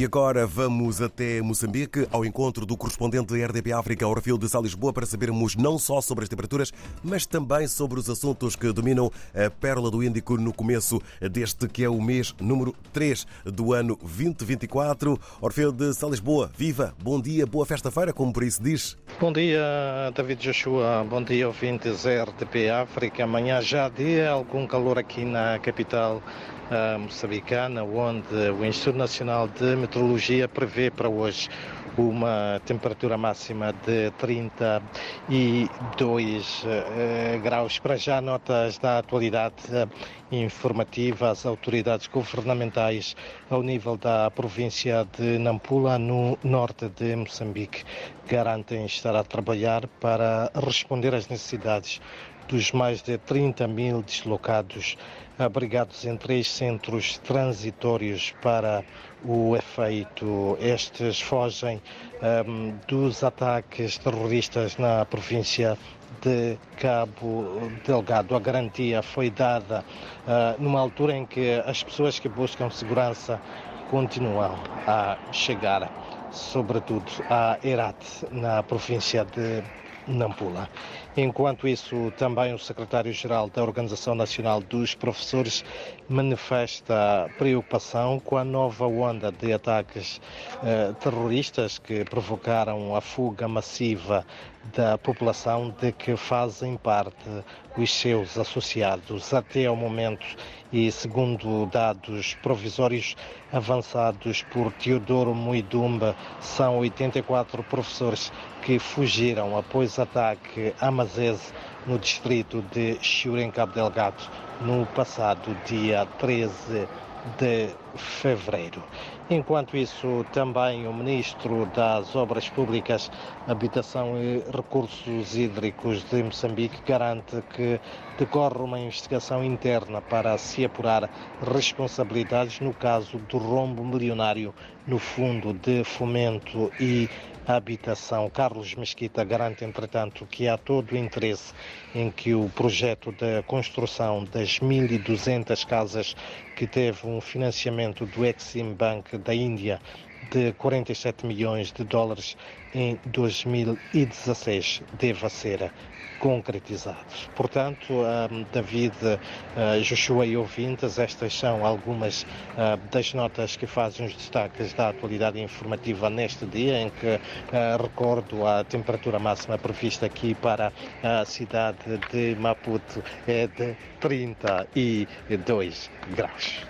E agora vamos até Moçambique, ao encontro do correspondente da RDP África, Orfil de Sá Lisboa, para sabermos não só sobre as temperaturas, mas também sobre os assuntos que dominam a Pérola do Índico no começo deste que é o mês número 3 do ano 2024. Orfeu de Sá Lisboa, viva, bom dia, boa festa-feira, como por isso diz. Bom dia, David Joshua, bom dia, ouvintes RDP África. Amanhã já dia algum calor aqui na capital uh, moçambicana, onde o Instituto Nacional de prevê para hoje uma temperatura máxima de 32 uh, graus. Para já, notas da atualidade informativa, as autoridades governamentais ao nível da província de Nampula, no norte de Moçambique, garantem estar a trabalhar para responder às necessidades dos mais de 30 mil deslocados abrigados em três centros transitórios para o efeito. Estes fogem um, dos ataques terroristas na província de Cabo Delgado. A garantia foi dada uh, numa altura em que as pessoas que buscam segurança continuam a chegar, sobretudo a Herat, na província de Nampula. Enquanto isso, também o secretário-geral da Organização Nacional dos Professores manifesta preocupação com a nova onda de ataques eh, terroristas que provocaram a fuga massiva da população de que fazem parte os seus associados. Até ao momento, e segundo dados provisórios avançados por Teodoro Muidumba, são 84 professores que fugiram após ataque a Mazese, no distrito de Chiure, em Cabo Delgado, no passado dia 13 de fevereiro. Enquanto isso, também o Ministro das Obras Públicas, Habitação e Recursos Hídricos de Moçambique garante que decorre uma investigação interna para se apurar responsabilidades no caso do rombo milionário no Fundo de Fomento e habitação. Carlos Mesquita garante, entretanto, que há todo o interesse em que o projeto da construção das 1.200 casas que teve um financiamento do Exim Bank da Índia de 47 milhões de dólares em 2016 deva ser concretizados. Portanto, David, Joshua e ouvintes, estas são algumas das notas que fazem os destaques da atualidade informativa neste dia, em que recordo a temperatura máxima prevista aqui para a cidade de Maputo é de 32 graus.